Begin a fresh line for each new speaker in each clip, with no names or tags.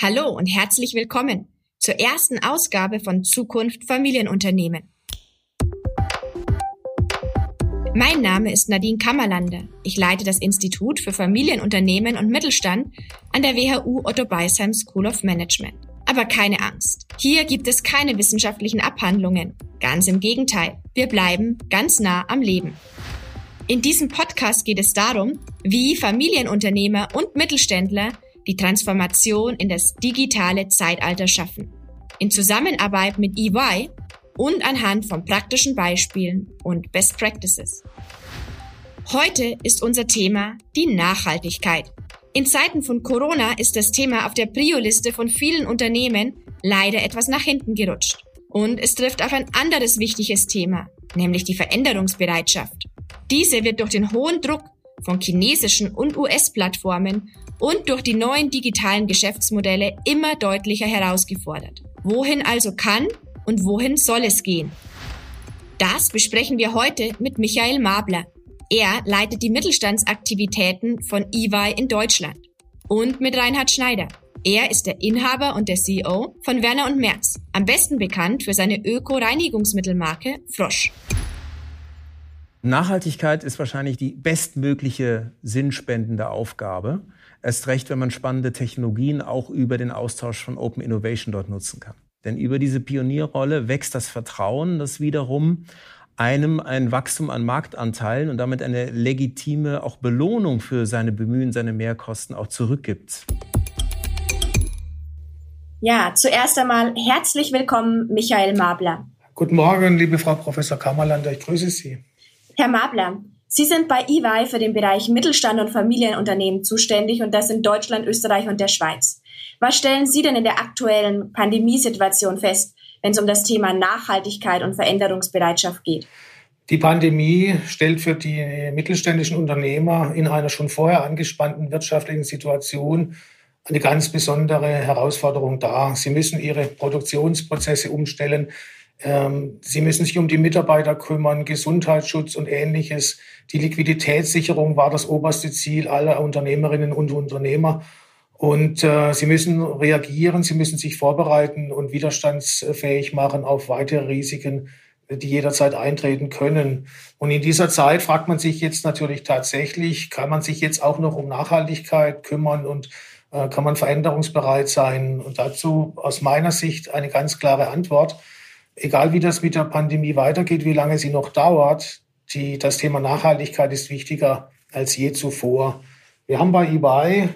Hallo und herzlich willkommen zur ersten Ausgabe von Zukunft Familienunternehmen. Mein Name ist Nadine Kammerlander. Ich leite das Institut für Familienunternehmen und Mittelstand an der WHU Otto Beisheim School of Management. Aber keine Angst. Hier gibt es keine wissenschaftlichen Abhandlungen. Ganz im Gegenteil. Wir bleiben ganz nah am Leben. In diesem Podcast geht es darum, wie Familienunternehmer und Mittelständler die Transformation in das digitale Zeitalter schaffen. In Zusammenarbeit mit EY und anhand von praktischen Beispielen und Best Practices. Heute ist unser Thema die Nachhaltigkeit. In Zeiten von Corona ist das Thema auf der Prio-Liste von vielen Unternehmen leider etwas nach hinten gerutscht. Und es trifft auf ein anderes wichtiges Thema, nämlich die Veränderungsbereitschaft. Diese wird durch den hohen Druck von chinesischen und US-Plattformen und durch die neuen digitalen Geschäftsmodelle immer deutlicher herausgefordert. Wohin also kann und wohin soll es gehen? Das besprechen wir heute mit Michael Mabler. Er leitet die Mittelstandsaktivitäten von EY in Deutschland. Und mit Reinhard Schneider. Er ist der Inhaber und der CEO von Werner und Merz, am besten bekannt für seine Öko-Reinigungsmittelmarke Frosch.
Nachhaltigkeit ist wahrscheinlich die bestmögliche sinnspendende Aufgabe. Erst recht, wenn man spannende Technologien auch über den Austausch von Open Innovation dort nutzen kann. Denn über diese Pionierrolle wächst das Vertrauen, das wiederum einem ein Wachstum an Marktanteilen und damit eine legitime auch Belohnung für seine Bemühen, seine Mehrkosten auch zurückgibt.
Ja, zuerst einmal herzlich willkommen, Michael Mabler.
Guten Morgen, liebe Frau Professor Kammerlander, ich grüße Sie.
Herr Mabler, Sie sind bei EY für den Bereich Mittelstand und Familienunternehmen zuständig und das in Deutschland, Österreich und der Schweiz. Was stellen Sie denn in der aktuellen Pandemiesituation fest, wenn es um das Thema Nachhaltigkeit und Veränderungsbereitschaft geht?
Die Pandemie stellt für die mittelständischen Unternehmer in einer schon vorher angespannten wirtschaftlichen Situation eine ganz besondere Herausforderung dar. Sie müssen ihre Produktionsprozesse umstellen. Ähm, sie müssen sich um die Mitarbeiter kümmern, Gesundheitsschutz und ähnliches. Die Liquiditätssicherung war das oberste Ziel aller Unternehmerinnen und Unternehmer. Und äh, sie müssen reagieren, sie müssen sich vorbereiten und widerstandsfähig machen auf weitere Risiken, die jederzeit eintreten können. Und in dieser Zeit fragt man sich jetzt natürlich tatsächlich, kann man sich jetzt auch noch um Nachhaltigkeit kümmern und äh, kann man veränderungsbereit sein? Und dazu aus meiner Sicht eine ganz klare Antwort egal wie das mit der Pandemie weitergeht, wie lange sie noch dauert, die, das Thema Nachhaltigkeit ist wichtiger als je zuvor. Wir haben bei eBay,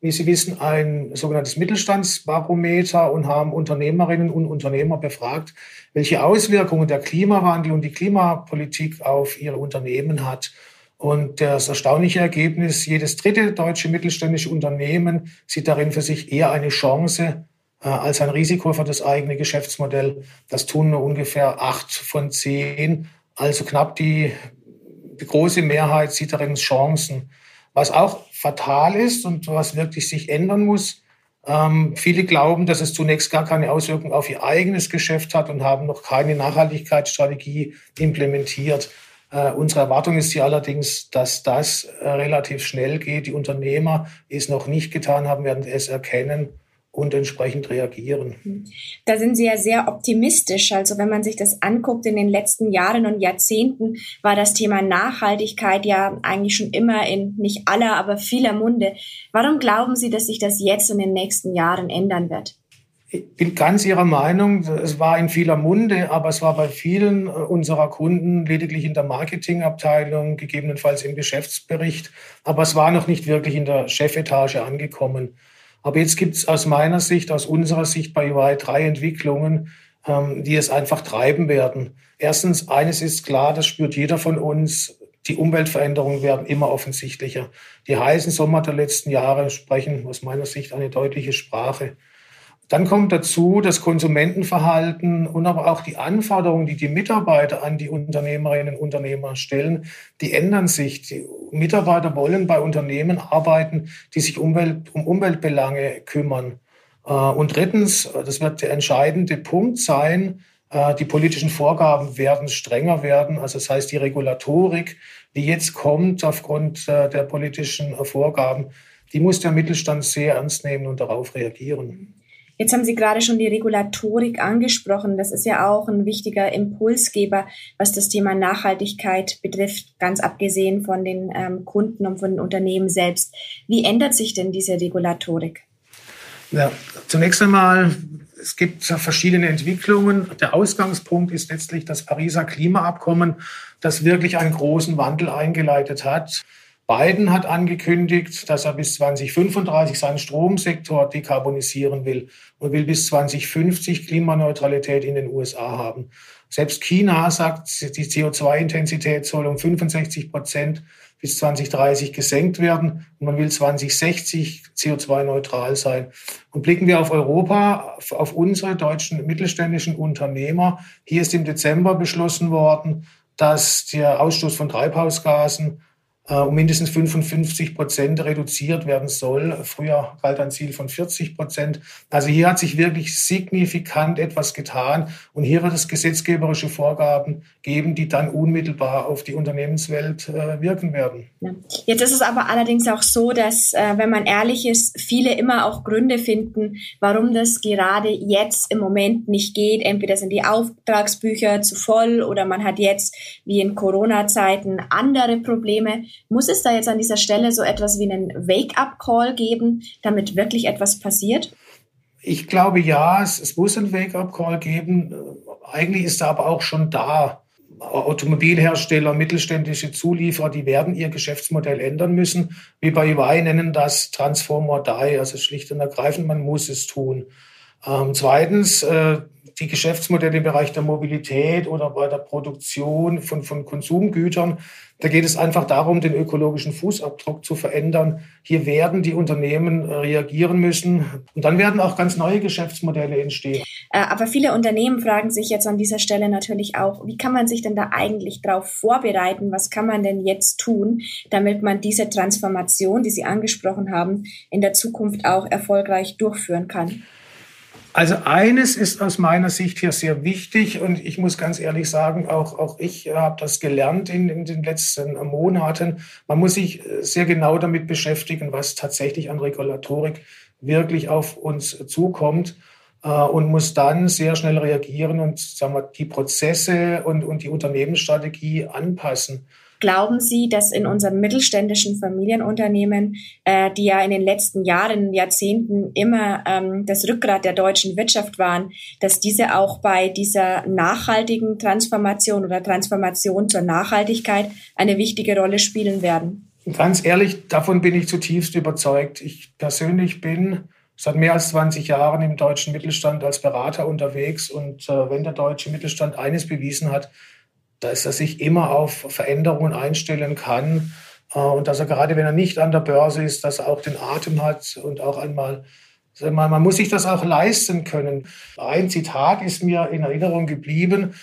wie Sie wissen, ein sogenanntes Mittelstandsbarometer und haben Unternehmerinnen und Unternehmer befragt, welche Auswirkungen der Klimawandel und die Klimapolitik auf ihre Unternehmen hat. Und das erstaunliche Ergebnis, jedes dritte deutsche mittelständische Unternehmen sieht darin für sich eher eine Chance als ein Risiko für das eigene Geschäftsmodell. Das tun nur ungefähr acht von zehn. Also knapp die, die große Mehrheit sieht darin Chancen. Was auch fatal ist und was wirklich sich ändern muss, ähm, viele glauben, dass es zunächst gar keine Auswirkung auf ihr eigenes Geschäft hat und haben noch keine Nachhaltigkeitsstrategie implementiert. Äh, unsere Erwartung ist hier allerdings, dass das äh, relativ schnell geht. Die Unternehmer, die es noch nicht getan haben, werden es erkennen und entsprechend reagieren.
Da sind Sie ja sehr optimistisch. Also wenn man sich das anguckt, in den letzten Jahren und Jahrzehnten war das Thema Nachhaltigkeit ja eigentlich schon immer in nicht aller, aber vieler Munde. Warum glauben Sie, dass sich das jetzt in den nächsten Jahren ändern wird?
Ich bin ganz Ihrer Meinung. Es war in vieler Munde, aber es war bei vielen äh, unserer Kunden lediglich in der Marketingabteilung, gegebenenfalls im Geschäftsbericht. Aber es war noch nicht wirklich in der Chefetage angekommen. Aber jetzt gibt es aus meiner Sicht, aus unserer Sicht bei UI drei Entwicklungen, ähm, die es einfach treiben werden. Erstens, eines ist klar, das spürt jeder von uns, die Umweltveränderungen werden immer offensichtlicher. Die heißen Sommer der letzten Jahre sprechen aus meiner Sicht eine deutliche Sprache. Dann kommt dazu das Konsumentenverhalten und aber auch die Anforderungen, die die Mitarbeiter an die Unternehmerinnen und Unternehmer stellen, die ändern sich. Die Mitarbeiter wollen bei Unternehmen arbeiten, die sich Umwelt, um Umweltbelange kümmern. Äh, und drittens, das wird der entscheidende Punkt sein, äh, die politischen Vorgaben werden strenger werden. Also das heißt, die Regulatorik, die jetzt kommt aufgrund äh, der politischen Vorgaben, die muss der Mittelstand sehr ernst nehmen und darauf reagieren.
Jetzt haben Sie gerade schon die Regulatorik angesprochen. Das ist ja auch ein wichtiger Impulsgeber, was das Thema Nachhaltigkeit betrifft, ganz abgesehen von den ähm, Kunden und von den Unternehmen selbst. Wie ändert sich denn diese Regulatorik?
Ja, zunächst einmal, es gibt verschiedene Entwicklungen. Der Ausgangspunkt ist letztlich das Pariser Klimaabkommen, das wirklich einen großen Wandel eingeleitet hat. Biden hat angekündigt, dass er bis 2035 seinen Stromsektor dekarbonisieren will und will bis 2050 Klimaneutralität in den USA haben. Selbst China sagt, die CO2-Intensität soll um 65 Prozent bis 2030 gesenkt werden und man will 2060 CO2-neutral sein. Und blicken wir auf Europa, auf unsere deutschen mittelständischen Unternehmer. Hier ist im Dezember beschlossen worden, dass der Ausstoß von Treibhausgasen um mindestens 55 Prozent reduziert werden soll. Früher galt ein Ziel von 40 Prozent. Also hier hat sich wirklich signifikant etwas getan und hier wird es gesetzgeberische Vorgaben geben, die dann unmittelbar auf die Unternehmenswelt äh, wirken werden.
Jetzt ist es aber allerdings auch so, dass, äh, wenn man ehrlich ist, viele immer auch Gründe finden, warum das gerade jetzt im Moment nicht geht. Entweder sind die Auftragsbücher zu voll oder man hat jetzt, wie in Corona-Zeiten, andere Probleme. Muss es da jetzt an dieser Stelle so etwas wie einen Wake-up-Call geben, damit wirklich etwas passiert?
Ich glaube ja, es, es muss einen Wake-up-Call geben. Eigentlich ist er aber auch schon da. Automobilhersteller, mittelständische Zulieferer, die werden ihr Geschäftsmodell ändern müssen. Wie bei EY nennen das Transform or Die, also schlicht und ergreifend, man muss es tun. Ähm, zweitens, äh, die Geschäftsmodelle im Bereich der Mobilität oder bei der Produktion von, von Konsumgütern. Da geht es einfach darum, den ökologischen Fußabdruck zu verändern. Hier werden die Unternehmen äh, reagieren müssen. Und dann werden auch ganz neue Geschäftsmodelle entstehen.
Äh, aber viele Unternehmen fragen sich jetzt an dieser Stelle natürlich auch, wie kann man sich denn da eigentlich darauf vorbereiten? Was kann man denn jetzt tun, damit man diese Transformation, die Sie angesprochen haben, in der Zukunft auch erfolgreich durchführen kann?
Also eines ist aus meiner Sicht hier sehr wichtig und ich muss ganz ehrlich sagen, auch, auch ich habe das gelernt in, in den letzten Monaten. Man muss sich sehr genau damit beschäftigen, was tatsächlich an Regulatorik wirklich auf uns zukommt äh, und muss dann sehr schnell reagieren und sagen wir, die Prozesse und, und die Unternehmensstrategie anpassen.
Glauben Sie, dass in unseren mittelständischen Familienunternehmen, äh, die ja in den letzten Jahren, Jahrzehnten immer ähm, das Rückgrat der deutschen Wirtschaft waren, dass diese auch bei dieser nachhaltigen Transformation oder Transformation zur Nachhaltigkeit eine wichtige Rolle spielen werden?
Ganz ehrlich, davon bin ich zutiefst überzeugt. Ich persönlich bin seit mehr als 20 Jahren im deutschen Mittelstand als Berater unterwegs und äh, wenn der deutsche Mittelstand eines bewiesen hat, dass er sich immer auf Veränderungen einstellen kann äh, und dass er gerade, wenn er nicht an der Börse ist, dass er auch den Atem hat und auch einmal, man, muss sich das auch leisten können. Ein Zitat ist mir in Erinnerung geblieben.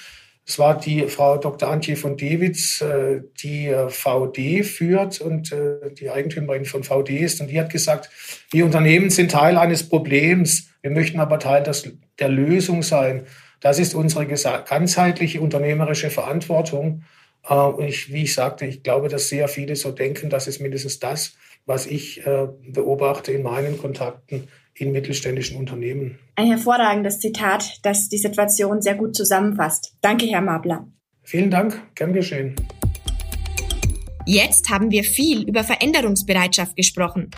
Es war die Frau Dr. Antje von Dewitz, äh, die äh, VD führt und die Eigentümerin von VD ist. Und die hat gesagt, wir Unternehmen sind Teil eines Problems. Wir möchten aber Teil der Lösung sein. Das ist unsere ganzheitliche unternehmerische Verantwortung. Äh, und ich, wie ich sagte, ich glaube, dass sehr viele so denken. Das ist mindestens das, was ich äh, beobachte in meinen Kontakten in mittelständischen Unternehmen.
Ein hervorragendes Zitat, das die Situation sehr gut zusammenfasst. Danke, Herr Mabler.
Vielen Dank, gern geschehen.
Jetzt haben wir viel über Veränderungsbereitschaft gesprochen.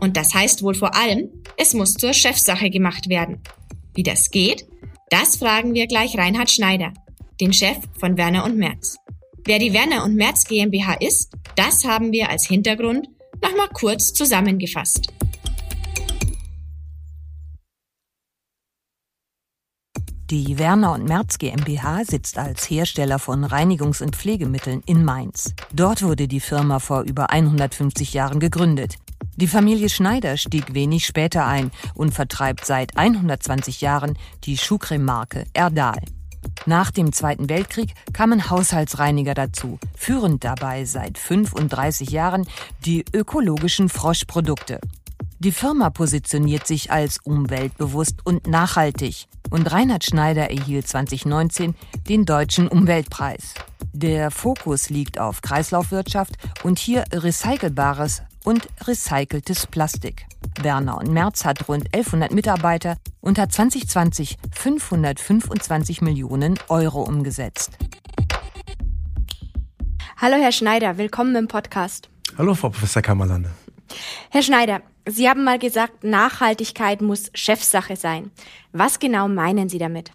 Und das heißt wohl vor allem, es muss zur Chefsache gemacht werden. Wie das geht, das fragen wir gleich Reinhard Schneider, den Chef von Werner und Merz. Wer die Werner und Merz GmbH ist, das haben wir als Hintergrund nochmal kurz zusammengefasst.
Die Werner und Merz GmbH sitzt als Hersteller von Reinigungs- und Pflegemitteln in Mainz. Dort wurde die Firma vor über 150 Jahren gegründet. Die Familie Schneider stieg wenig später ein und vertreibt seit 120 Jahren die Schuhcreme-Marke Erdal. Nach dem Zweiten Weltkrieg kamen Haushaltsreiniger dazu, führend dabei seit 35 Jahren die ökologischen Froschprodukte. Die Firma positioniert sich als umweltbewusst und nachhaltig und Reinhard Schneider erhielt 2019 den Deutschen Umweltpreis. Der Fokus liegt auf Kreislaufwirtschaft und hier recycelbares und recyceltes Plastik. Werner und Merz hat rund 1100 Mitarbeiter und hat 2020 525 Millionen Euro umgesetzt.
Hallo Herr Schneider, willkommen im Podcast.
Hallo Frau Professor Kammerlande.
Herr Schneider, Sie haben mal gesagt, Nachhaltigkeit muss Chefsache sein. Was genau meinen Sie damit?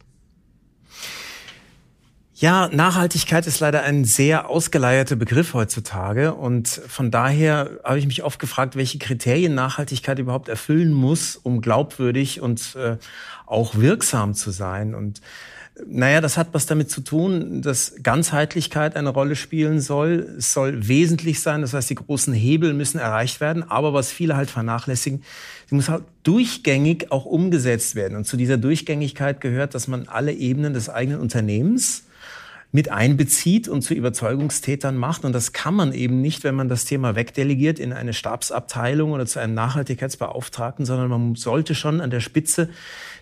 Ja, Nachhaltigkeit ist leider ein sehr ausgeleierter Begriff heutzutage und von daher habe ich mich oft gefragt, welche Kriterien Nachhaltigkeit überhaupt erfüllen muss, um glaubwürdig und äh, auch wirksam zu sein. Und naja, das hat was damit zu tun, dass Ganzheitlichkeit eine Rolle spielen soll. Es soll wesentlich sein, das heißt, die großen Hebel müssen erreicht werden. Aber was viele halt vernachlässigen, sie muss halt durchgängig auch umgesetzt werden. Und zu dieser Durchgängigkeit gehört, dass man alle Ebenen des eigenen Unternehmens mit einbezieht und zu Überzeugungstätern macht. Und das kann man eben nicht, wenn man das Thema wegdelegiert in eine Stabsabteilung oder zu einem Nachhaltigkeitsbeauftragten, sondern man sollte schon an der Spitze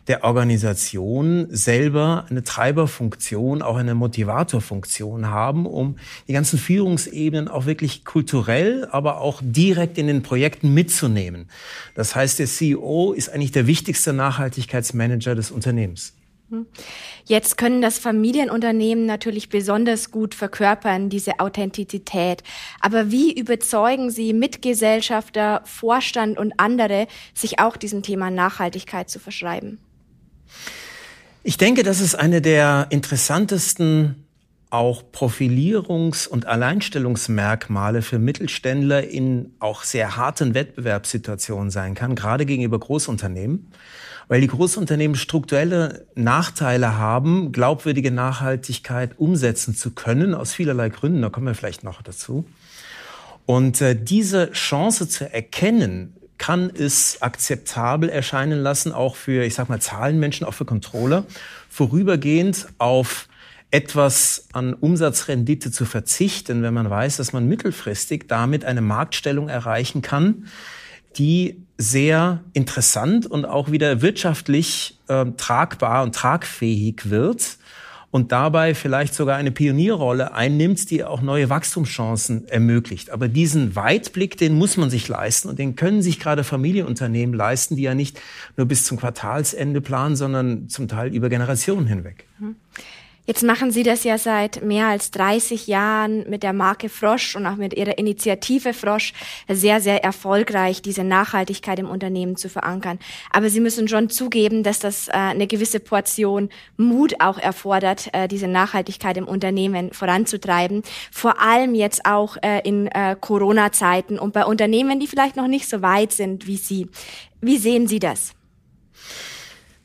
der Organisation selber eine Treiberfunktion, auch eine Motivatorfunktion haben, um die ganzen Führungsebenen auch wirklich kulturell, aber auch direkt in den Projekten mitzunehmen. Das heißt, der CEO ist eigentlich der wichtigste Nachhaltigkeitsmanager des Unternehmens.
Jetzt können das Familienunternehmen natürlich besonders gut verkörpern, diese Authentizität. Aber wie überzeugen Sie Mitgesellschafter, Vorstand und andere, sich auch diesem Thema Nachhaltigkeit zu verschreiben?
Ich denke, das ist eine der interessantesten auch Profilierungs- und Alleinstellungsmerkmale für Mittelständler in auch sehr harten Wettbewerbssituationen sein kann, gerade gegenüber Großunternehmen, weil die Großunternehmen strukturelle Nachteile haben, glaubwürdige Nachhaltigkeit umsetzen zu können, aus vielerlei Gründen, da kommen wir vielleicht noch dazu. Und äh, diese Chance zu erkennen, kann es akzeptabel erscheinen lassen, auch für, ich sag mal, Zahlenmenschen, auch für Controller, vorübergehend auf etwas an Umsatzrendite zu verzichten, wenn man weiß, dass man mittelfristig damit eine Marktstellung erreichen kann, die sehr interessant und auch wieder wirtschaftlich äh, tragbar und tragfähig wird und dabei vielleicht sogar eine Pionierrolle einnimmt, die auch neue Wachstumschancen ermöglicht. Aber diesen Weitblick, den muss man sich leisten und den können sich gerade Familienunternehmen leisten, die ja nicht nur bis zum Quartalsende planen, sondern zum Teil über Generationen hinweg.
Mhm. Jetzt machen Sie das ja seit mehr als 30 Jahren mit der Marke Frosch und auch mit Ihrer Initiative Frosch sehr, sehr erfolgreich, diese Nachhaltigkeit im Unternehmen zu verankern. Aber Sie müssen schon zugeben, dass das äh, eine gewisse Portion Mut auch erfordert, äh, diese Nachhaltigkeit im Unternehmen voranzutreiben. Vor allem jetzt auch äh, in Corona-Zeiten und bei Unternehmen, die vielleicht noch nicht so weit sind wie Sie. Wie sehen Sie das?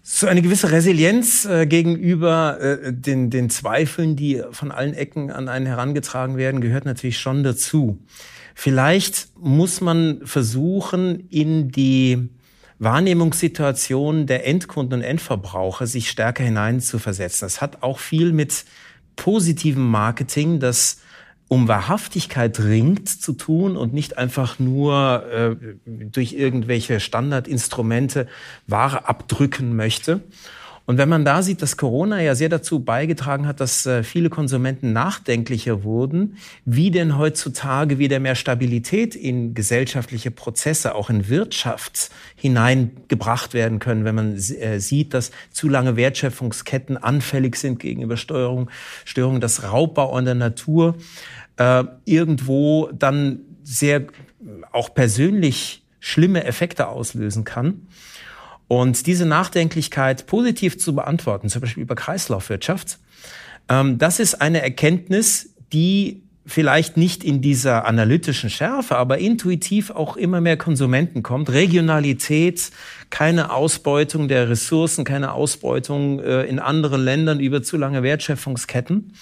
So eine gewisse Resilienz äh, gegenüber äh, den, den Zweifeln, die von allen Ecken an einen herangetragen werden, gehört natürlich schon dazu. Vielleicht muss man versuchen, in die Wahrnehmungssituation der Endkunden und Endverbraucher sich stärker hineinzuversetzen. Das hat auch viel mit positivem Marketing, das um Wahrhaftigkeit ringt zu tun und nicht einfach nur äh, durch irgendwelche Standardinstrumente Ware abdrücken möchte. Und wenn man da sieht, dass Corona ja sehr dazu beigetragen hat, dass äh, viele Konsumenten nachdenklicher wurden, wie denn heutzutage wieder mehr Stabilität in gesellschaftliche Prozesse, auch in Wirtschaft hineingebracht werden können, wenn man äh, sieht, dass zu lange Wertschöpfungsketten anfällig sind gegenüber Steuerung, Störungen, dass Raubbau an der Natur äh, irgendwo dann sehr auch persönlich schlimme Effekte auslösen kann. Und diese Nachdenklichkeit positiv zu beantworten, zum Beispiel über Kreislaufwirtschaft, ähm, das ist eine Erkenntnis, die vielleicht nicht in dieser analytischen Schärfe, aber intuitiv auch immer mehr Konsumenten kommt. Regionalität, keine Ausbeutung der Ressourcen, keine Ausbeutung äh, in anderen Ländern über zu lange Wertschöpfungsketten.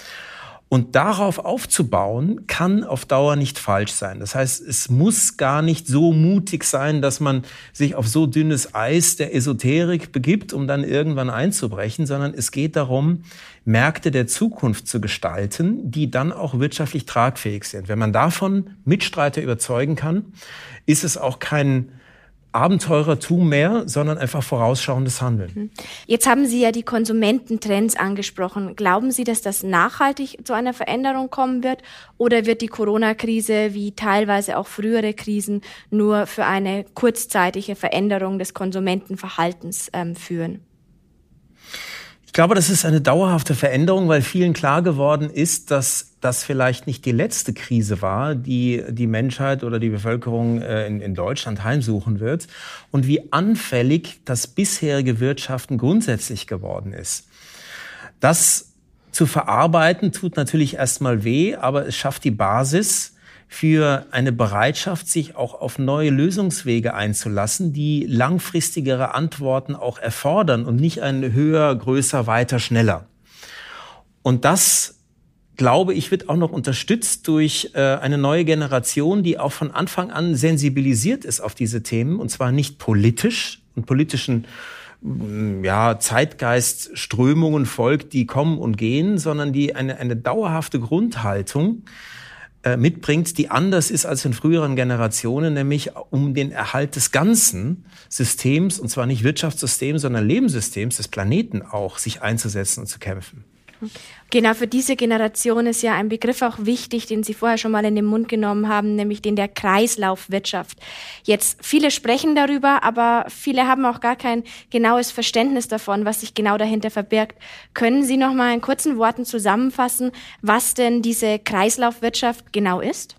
Und darauf aufzubauen, kann auf Dauer nicht falsch sein. Das heißt, es muss gar nicht so mutig sein, dass man sich auf so dünnes Eis der Esoterik begibt, um dann irgendwann einzubrechen, sondern es geht darum, Märkte der Zukunft zu gestalten, die dann auch wirtschaftlich tragfähig sind. Wenn man davon Mitstreiter überzeugen kann, ist es auch kein Abenteurertum mehr, sondern einfach vorausschauendes Handeln. Mhm.
Jetzt haben Sie ja die Konsumententrends angesprochen. Glauben Sie, dass das nachhaltig zu einer Veränderung kommen wird? Oder wird die Corona-Krise wie teilweise auch frühere Krisen nur für eine kurzzeitige Veränderung des Konsumentenverhaltens ähm, führen?
Ich glaube, das ist eine dauerhafte Veränderung, weil vielen klar geworden ist, dass das vielleicht nicht die letzte Krise war, die die Menschheit oder die Bevölkerung äh, in, in Deutschland heimsuchen wird und wie anfällig das bisherige Wirtschaften grundsätzlich geworden ist. Das zu verarbeiten tut natürlich erstmal weh, aber es schafft die Basis, für eine Bereitschaft, sich auch auf neue Lösungswege einzulassen, die langfristigere Antworten auch erfordern und nicht ein höher, größer, weiter, schneller. Und das, glaube ich, wird auch noch unterstützt durch äh, eine neue Generation, die auch von Anfang an sensibilisiert ist auf diese Themen, und zwar nicht politisch und politischen mm, ja, Zeitgeistströmungen folgt, die kommen und gehen, sondern die eine, eine dauerhafte Grundhaltung mitbringt, die anders ist als in früheren Generationen, nämlich um den Erhalt des ganzen Systems, und zwar nicht Wirtschaftssystems, sondern Lebenssystems des Planeten auch, sich einzusetzen und zu kämpfen.
Genau, für diese Generation ist ja ein Begriff auch wichtig, den Sie vorher schon mal in den Mund genommen haben, nämlich den der Kreislaufwirtschaft. Jetzt, viele sprechen darüber, aber viele haben auch gar kein genaues Verständnis davon, was sich genau dahinter verbirgt. Können Sie noch mal in kurzen Worten zusammenfassen, was denn diese Kreislaufwirtschaft genau ist?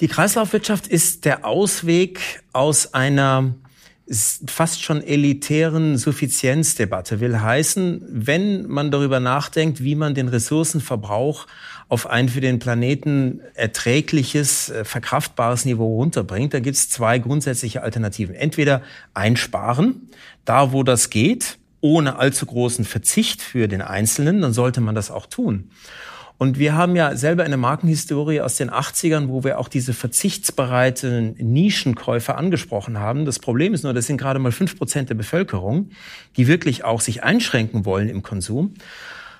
Die Kreislaufwirtschaft ist der Ausweg aus einer fast schon elitären Suffizienzdebatte will heißen, wenn man darüber nachdenkt, wie man den Ressourcenverbrauch auf ein für den Planeten erträgliches, äh, verkraftbares Niveau runterbringt, da gibt es zwei grundsätzliche Alternativen. Entweder einsparen, da wo das geht, ohne allzu großen Verzicht für den Einzelnen, dann sollte man das auch tun. Und wir haben ja selber eine Markenhistorie aus den 80ern, wo wir auch diese verzichtsbereiten Nischenkäufer angesprochen haben. Das Problem ist nur, das sind gerade mal fünf Prozent der Bevölkerung, die wirklich auch sich einschränken wollen im Konsum.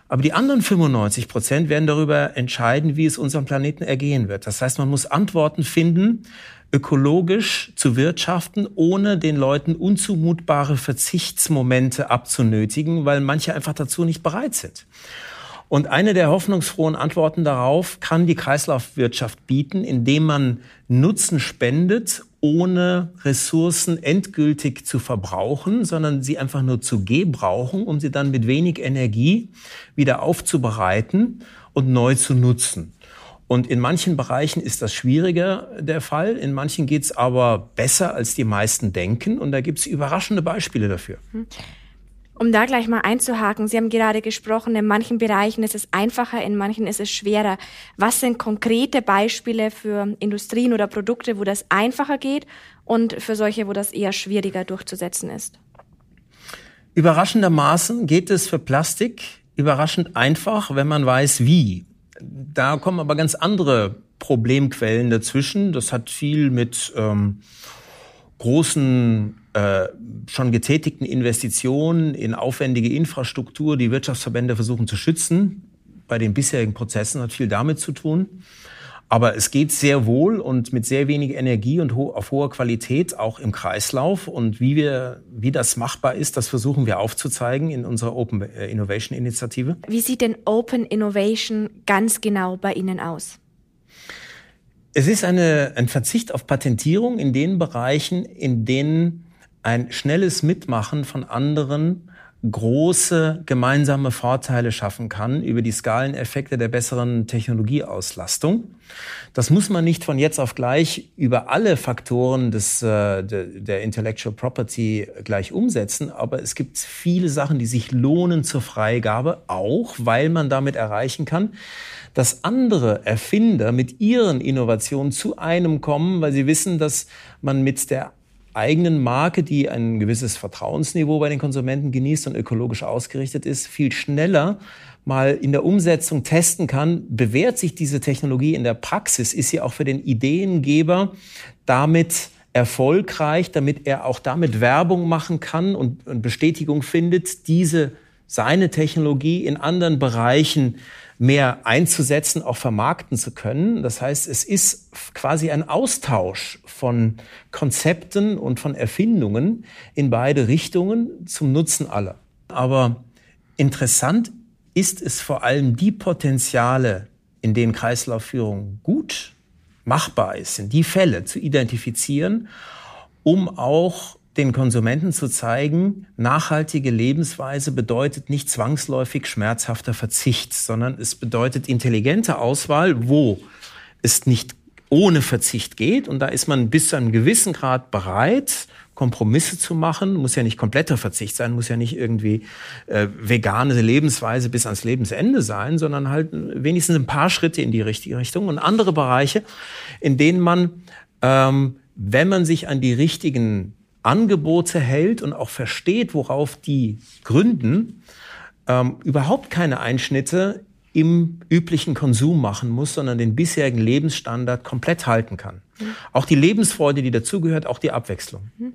Aber die anderen 95 Prozent werden darüber entscheiden, wie es unserem Planeten ergehen wird. Das heißt, man muss Antworten finden, ökologisch zu wirtschaften, ohne den Leuten unzumutbare Verzichtsmomente abzunötigen, weil manche einfach dazu nicht bereit sind. Und eine der hoffnungsfrohen Antworten darauf kann die Kreislaufwirtschaft bieten, indem man Nutzen spendet, ohne Ressourcen endgültig zu verbrauchen, sondern sie einfach nur zu gebrauchen, um sie dann mit wenig Energie wieder aufzubereiten und neu zu nutzen. Und in manchen Bereichen ist das schwieriger der Fall, in manchen geht's aber besser, als die meisten denken. Und da gibt's überraschende Beispiele dafür. Hm.
Um da gleich mal einzuhaken, Sie haben gerade gesprochen, in manchen Bereichen ist es einfacher, in manchen ist es schwerer. Was sind konkrete Beispiele für Industrien oder Produkte, wo das einfacher geht und für solche, wo das eher schwieriger durchzusetzen ist?
Überraschendermaßen geht es für Plastik überraschend einfach, wenn man weiß, wie. Da kommen aber ganz andere Problemquellen dazwischen. Das hat viel mit ähm, großen äh, schon getätigten Investitionen in aufwendige Infrastruktur, die Wirtschaftsverbände versuchen zu schützen. Bei den bisherigen Prozessen hat viel damit zu tun. Aber es geht sehr wohl und mit sehr wenig Energie und ho auf hoher Qualität auch im Kreislauf. Und wie wir, wie das machbar ist, das versuchen wir aufzuzeigen in unserer Open Innovation Initiative.
Wie sieht denn Open Innovation ganz genau bei Ihnen aus?
Es ist eine, ein Verzicht auf Patentierung in den Bereichen, in denen ein schnelles Mitmachen von anderen große gemeinsame Vorteile schaffen kann über die Skaleneffekte der besseren Technologieauslastung. Das muss man nicht von jetzt auf gleich über alle Faktoren des, äh, der Intellectual Property gleich umsetzen, aber es gibt viele Sachen, die sich lohnen zur Freigabe, auch weil man damit erreichen kann, dass andere Erfinder mit ihren Innovationen zu einem kommen, weil sie wissen, dass man mit der eigenen Marke, die ein gewisses Vertrauensniveau bei den Konsumenten genießt und ökologisch ausgerichtet ist, viel schneller mal in der Umsetzung testen kann, bewährt sich diese Technologie in der Praxis, ist sie auch für den Ideengeber damit erfolgreich, damit er auch damit Werbung machen kann und, Bestätigung findet, diese seine Technologie in anderen Bereichen mehr einzusetzen, auch vermarkten zu können. Das heißt, es ist quasi ein Austausch von Konzepten und von Erfindungen in beide Richtungen zum Nutzen aller. Aber interessant ist es vor allem die Potenziale, in denen Kreislaufführung gut machbar ist, in die Fälle zu identifizieren, um auch den Konsumenten zu zeigen, nachhaltige Lebensweise bedeutet nicht zwangsläufig schmerzhafter Verzicht, sondern es bedeutet intelligente Auswahl, wo es nicht ohne Verzicht geht. Und da ist man bis zu einem gewissen Grad bereit, Kompromisse zu machen. Muss ja nicht kompletter Verzicht sein, muss ja nicht irgendwie äh, vegane Lebensweise bis ans Lebensende sein, sondern halt wenigstens ein paar Schritte in die richtige Richtung. Und andere Bereiche, in denen man, ähm, wenn man sich an die richtigen Angebote hält und auch versteht, worauf die gründen, ähm, überhaupt keine Einschnitte im üblichen Konsum machen muss, sondern den bisherigen Lebensstandard komplett halten kann. Mhm. Auch die Lebensfreude, die dazugehört, auch die Abwechslung. Mhm.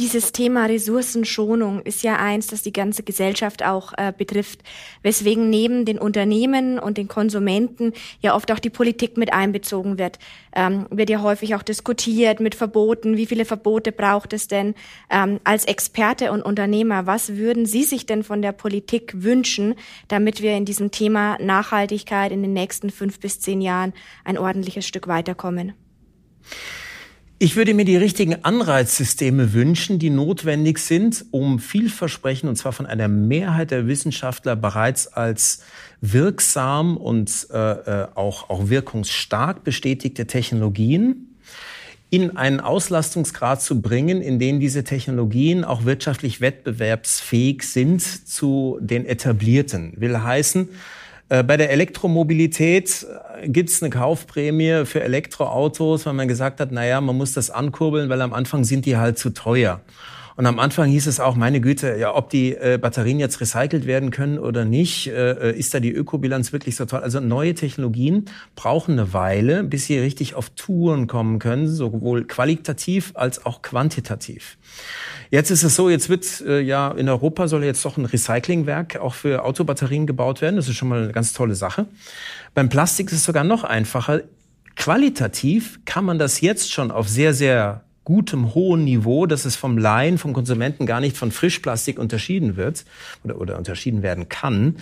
Dieses Thema Ressourcenschonung ist ja eins, das die ganze Gesellschaft auch äh, betrifft, weswegen neben den Unternehmen und den Konsumenten ja oft auch die Politik mit einbezogen wird. Ähm, wird ja häufig auch diskutiert mit Verboten. Wie viele Verbote braucht es denn? Ähm, als Experte und Unternehmer, was würden Sie sich denn von der Politik wünschen, damit wir in diesem Thema Nachhaltigkeit in den nächsten fünf bis zehn Jahren ein ordentliches Stück weiterkommen?
Ich würde mir die richtigen Anreizsysteme wünschen, die notwendig sind, um vielversprechend, und zwar von einer Mehrheit der Wissenschaftler bereits als wirksam und äh, äh, auch, auch wirkungsstark bestätigte Technologien in einen Auslastungsgrad zu bringen, in dem diese Technologien auch wirtschaftlich wettbewerbsfähig sind zu den etablierten. Will heißen, bei der Elektromobilität äh, gibt es eine Kaufprämie für Elektroautos, weil man gesagt hat, naja, man muss das ankurbeln, weil am Anfang sind die halt zu teuer. Und am Anfang hieß es auch, meine Güte, ja, ob die äh, Batterien jetzt recycelt werden können oder nicht, äh, äh, ist da die Ökobilanz wirklich so toll? Also neue Technologien brauchen eine Weile, bis sie richtig auf Touren kommen können, sowohl qualitativ als auch quantitativ. Jetzt ist es so, jetzt wird äh, ja in Europa soll jetzt doch ein Recyclingwerk auch für Autobatterien gebaut werden. Das ist schon mal eine ganz tolle Sache. Beim Plastik ist es sogar noch einfacher. Qualitativ kann man das jetzt schon auf sehr, sehr gutem, hohen Niveau, dass es vom Laien, vom Konsumenten gar nicht von Frischplastik unterschieden wird oder, oder unterschieden werden kann,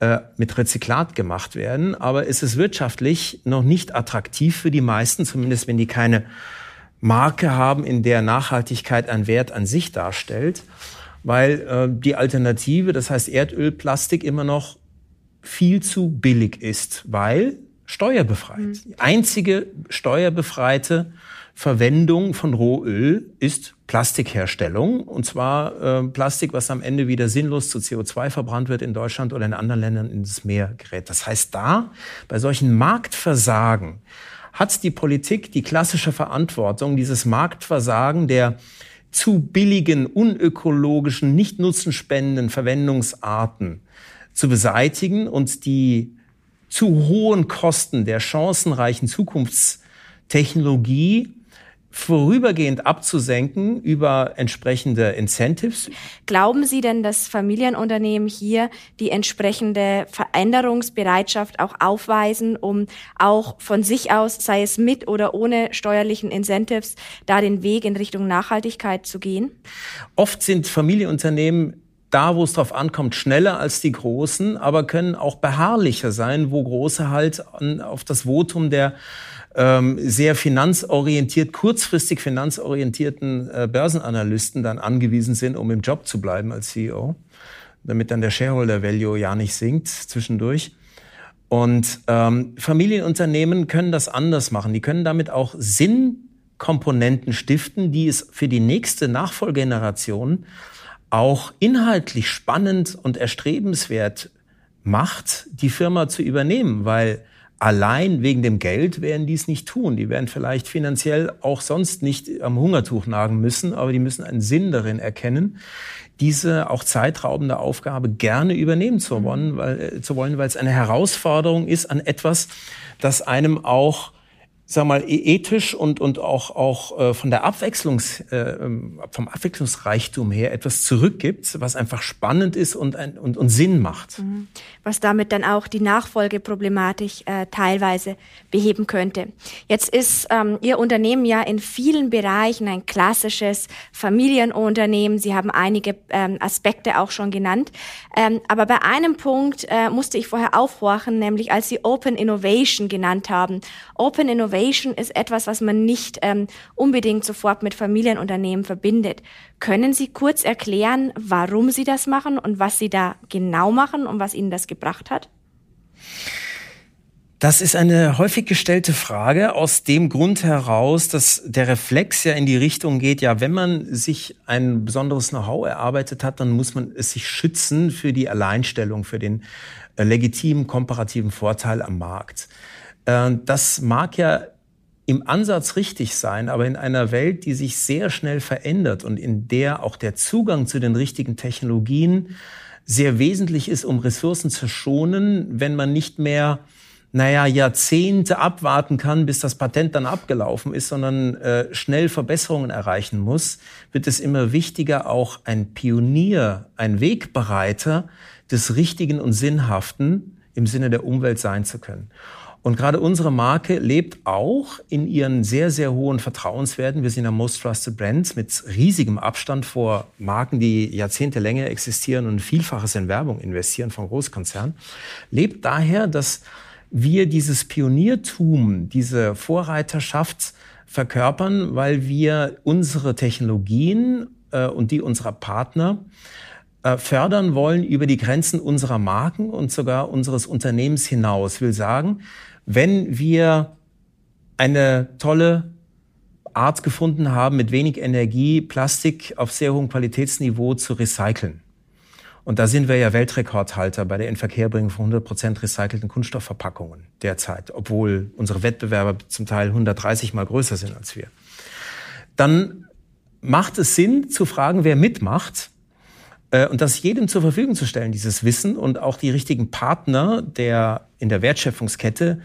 äh, mit Rezyklat gemacht werden. Aber es ist wirtschaftlich noch nicht attraktiv für die meisten, zumindest wenn die keine Marke haben, in der Nachhaltigkeit einen Wert an sich darstellt, weil äh, die Alternative, das heißt Erdölplastik, immer noch viel zu billig ist, weil steuerbefreit. Mhm. Die einzige steuerbefreite Verwendung von Rohöl ist Plastikherstellung. Und zwar äh, Plastik, was am Ende wieder sinnlos zu CO2 verbrannt wird in Deutschland oder in anderen Ländern ins Meer gerät. Das heißt, da, bei solchen Marktversagen, hat die Politik die klassische Verantwortung, dieses Marktversagen der zu billigen, unökologischen, nicht nutzenspendenden Verwendungsarten zu beseitigen und die zu hohen Kosten der chancenreichen Zukunftstechnologie vorübergehend abzusenken über entsprechende Incentives.
Glauben Sie denn, dass Familienunternehmen hier die entsprechende Veränderungsbereitschaft auch aufweisen, um auch von sich aus, sei es mit oder ohne steuerlichen Incentives, da den Weg in Richtung Nachhaltigkeit zu gehen?
Oft sind Familienunternehmen da, wo es drauf ankommt, schneller als die Großen, aber können auch beharrlicher sein, wo Große halt auf das Votum der ähm, sehr finanzorientiert, kurzfristig finanzorientierten äh, Börsenanalysten dann angewiesen sind, um im Job zu bleiben als CEO, damit dann der Shareholder Value ja nicht sinkt zwischendurch. Und ähm, Familienunternehmen können das anders machen. Die können damit auch Sinnkomponenten stiften, die es für die nächste Nachfolgegeneration auch inhaltlich spannend und erstrebenswert macht, die Firma zu übernehmen, weil allein wegen dem Geld werden die es nicht tun. Die werden vielleicht finanziell auch sonst nicht am Hungertuch nagen müssen, aber die müssen einen Sinn darin erkennen, diese auch zeitraubende Aufgabe gerne übernehmen zu wollen, weil, äh, zu wollen, weil es eine Herausforderung ist an etwas, das einem auch sag mal, e-, ethisch und, und auch, auch äh, von der Abwechslungs, äh, ähm, vom Abwechslungsreichtum her etwas zurückgibt, was einfach spannend ist und, ein, und, und Sinn macht. Mhm.
Was damit dann auch die Nachfolgeproblematik äh, teilweise beheben könnte. Jetzt ist ähm, Ihr Unternehmen ja in vielen Bereichen ein klassisches Familienunternehmen. Sie haben einige ähm, Aspekte auch schon genannt. Ähm, aber bei einem Punkt äh, musste ich vorher aufhorchen, nämlich als Sie Open Innovation genannt haben. Open Innovation Innovation ist etwas, was man nicht ähm, unbedingt sofort mit Familienunternehmen verbindet. Können Sie kurz erklären, warum Sie das machen und was Sie da genau machen und was Ihnen das gebracht hat?
Das ist eine häufig gestellte Frage aus dem Grund heraus, dass der Reflex ja in die Richtung geht, ja, wenn man sich ein besonderes Know-how erarbeitet hat, dann muss man es sich schützen für die Alleinstellung, für den äh, legitimen komparativen Vorteil am Markt. Äh, das mag ja im Ansatz richtig sein, aber in einer Welt, die sich sehr schnell verändert und in der auch der Zugang zu den richtigen Technologien sehr wesentlich ist, um Ressourcen zu schonen, wenn man nicht mehr naja, Jahrzehnte abwarten kann, bis das Patent dann abgelaufen ist, sondern äh, schnell Verbesserungen erreichen muss, wird es immer wichtiger, auch ein Pionier, ein Wegbereiter des Richtigen und Sinnhaften im Sinne der Umwelt sein zu können. Und gerade unsere Marke lebt auch in ihren sehr, sehr hohen Vertrauenswerten. Wir sind ein Most Trusted Brand mit riesigem Abstand vor Marken, die Jahrzehnte länger existieren und Vielfaches in Werbung investieren von Großkonzernen. Lebt daher, dass wir dieses Pioniertum, diese Vorreiterschaft verkörpern, weil wir unsere Technologien äh, und die unserer Partner äh, fördern wollen über die Grenzen unserer Marken und sogar unseres Unternehmens hinaus. Will sagen, wenn wir eine tolle Art gefunden haben, mit wenig Energie Plastik auf sehr hohem Qualitätsniveau zu recyceln. Und da sind wir ja Weltrekordhalter bei der Inverkehrbringung von 100 Prozent recycelten Kunststoffverpackungen derzeit, obwohl unsere Wettbewerber zum Teil 130 mal größer sind als wir. Dann macht es Sinn zu fragen, wer mitmacht und das jedem zur Verfügung zu stellen, dieses Wissen und auch die richtigen Partner der in der Wertschöpfungskette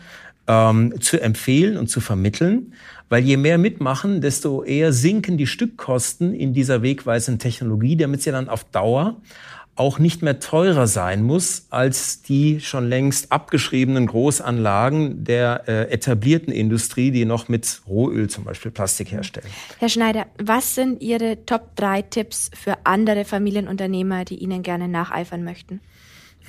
ähm, zu empfehlen und zu vermitteln, weil je mehr mitmachen, desto eher sinken die Stückkosten in dieser wegweisenden Technologie, damit sie dann auf Dauer auch nicht mehr teurer sein muss als die schon längst abgeschriebenen Großanlagen der äh, etablierten Industrie, die noch mit Rohöl zum Beispiel Plastik herstellen.
Herr Schneider, was sind Ihre Top 3 Tipps für andere Familienunternehmer, die Ihnen gerne nacheifern möchten?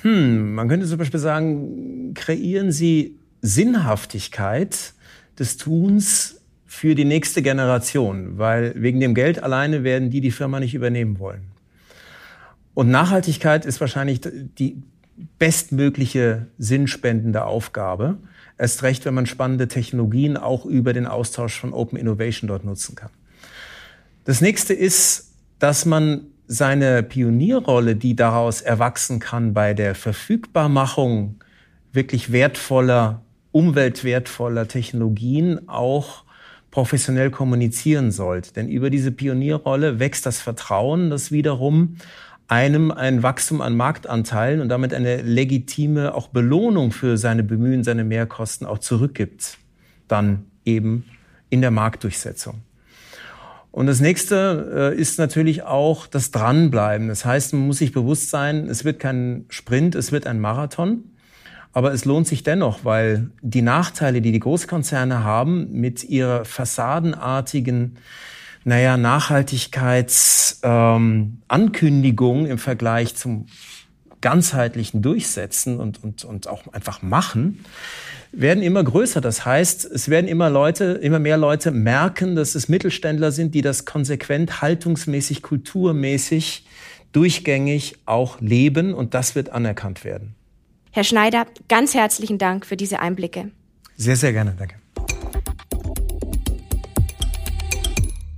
Hm, man könnte zum Beispiel sagen, kreieren Sie Sinnhaftigkeit des Tuns für die nächste Generation, weil wegen dem Geld alleine werden die die Firma nicht übernehmen wollen. Und Nachhaltigkeit ist wahrscheinlich die bestmögliche sinnspendende Aufgabe. Erst recht, wenn man spannende Technologien auch über den Austausch von Open Innovation dort nutzen kann. Das nächste ist, dass man seine Pionierrolle, die daraus erwachsen kann bei der Verfügbarmachung wirklich wertvoller, umweltwertvoller Technologien, auch professionell kommunizieren sollte. Denn über diese Pionierrolle wächst das Vertrauen, das wiederum einem ein Wachstum an Marktanteilen und damit eine legitime auch Belohnung für seine Bemühen, seine Mehrkosten auch zurückgibt, dann eben in der Marktdurchsetzung. Und das nächste äh, ist natürlich auch das Dranbleiben. Das heißt, man muss sich bewusst sein, es wird kein Sprint, es wird ein Marathon. Aber es lohnt sich dennoch, weil die Nachteile, die die Großkonzerne haben mit ihrer fassadenartigen naja, Nachhaltigkeitsankündigung ähm, im Vergleich zum ganzheitlichen Durchsetzen und, und, und auch einfach machen, werden immer größer. Das heißt, es werden immer Leute, immer mehr Leute merken, dass es Mittelständler sind, die das konsequent, haltungsmäßig, kulturmäßig, durchgängig auch leben und das wird anerkannt werden.
Herr Schneider, ganz herzlichen Dank für diese Einblicke.
Sehr, sehr gerne, danke.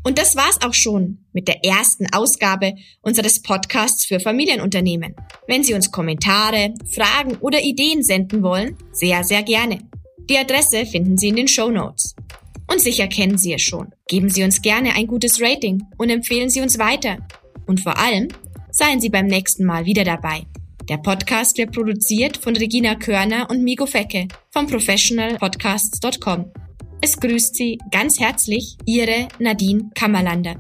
Und das war's auch schon mit der ersten Ausgabe unseres Podcasts für Familienunternehmen. Wenn Sie uns Kommentare, Fragen oder Ideen senden wollen, sehr, sehr gerne. Die Adresse finden Sie in den Show Notes. Und sicher kennen Sie es schon. Geben Sie uns gerne ein gutes Rating und empfehlen Sie uns weiter. Und vor allem, seien Sie beim nächsten Mal wieder dabei. Der Podcast wird produziert von Regina Körner und Migo Fecke vom professionalpodcasts.com. Es grüßt Sie ganz herzlich Ihre Nadine Kammerlander.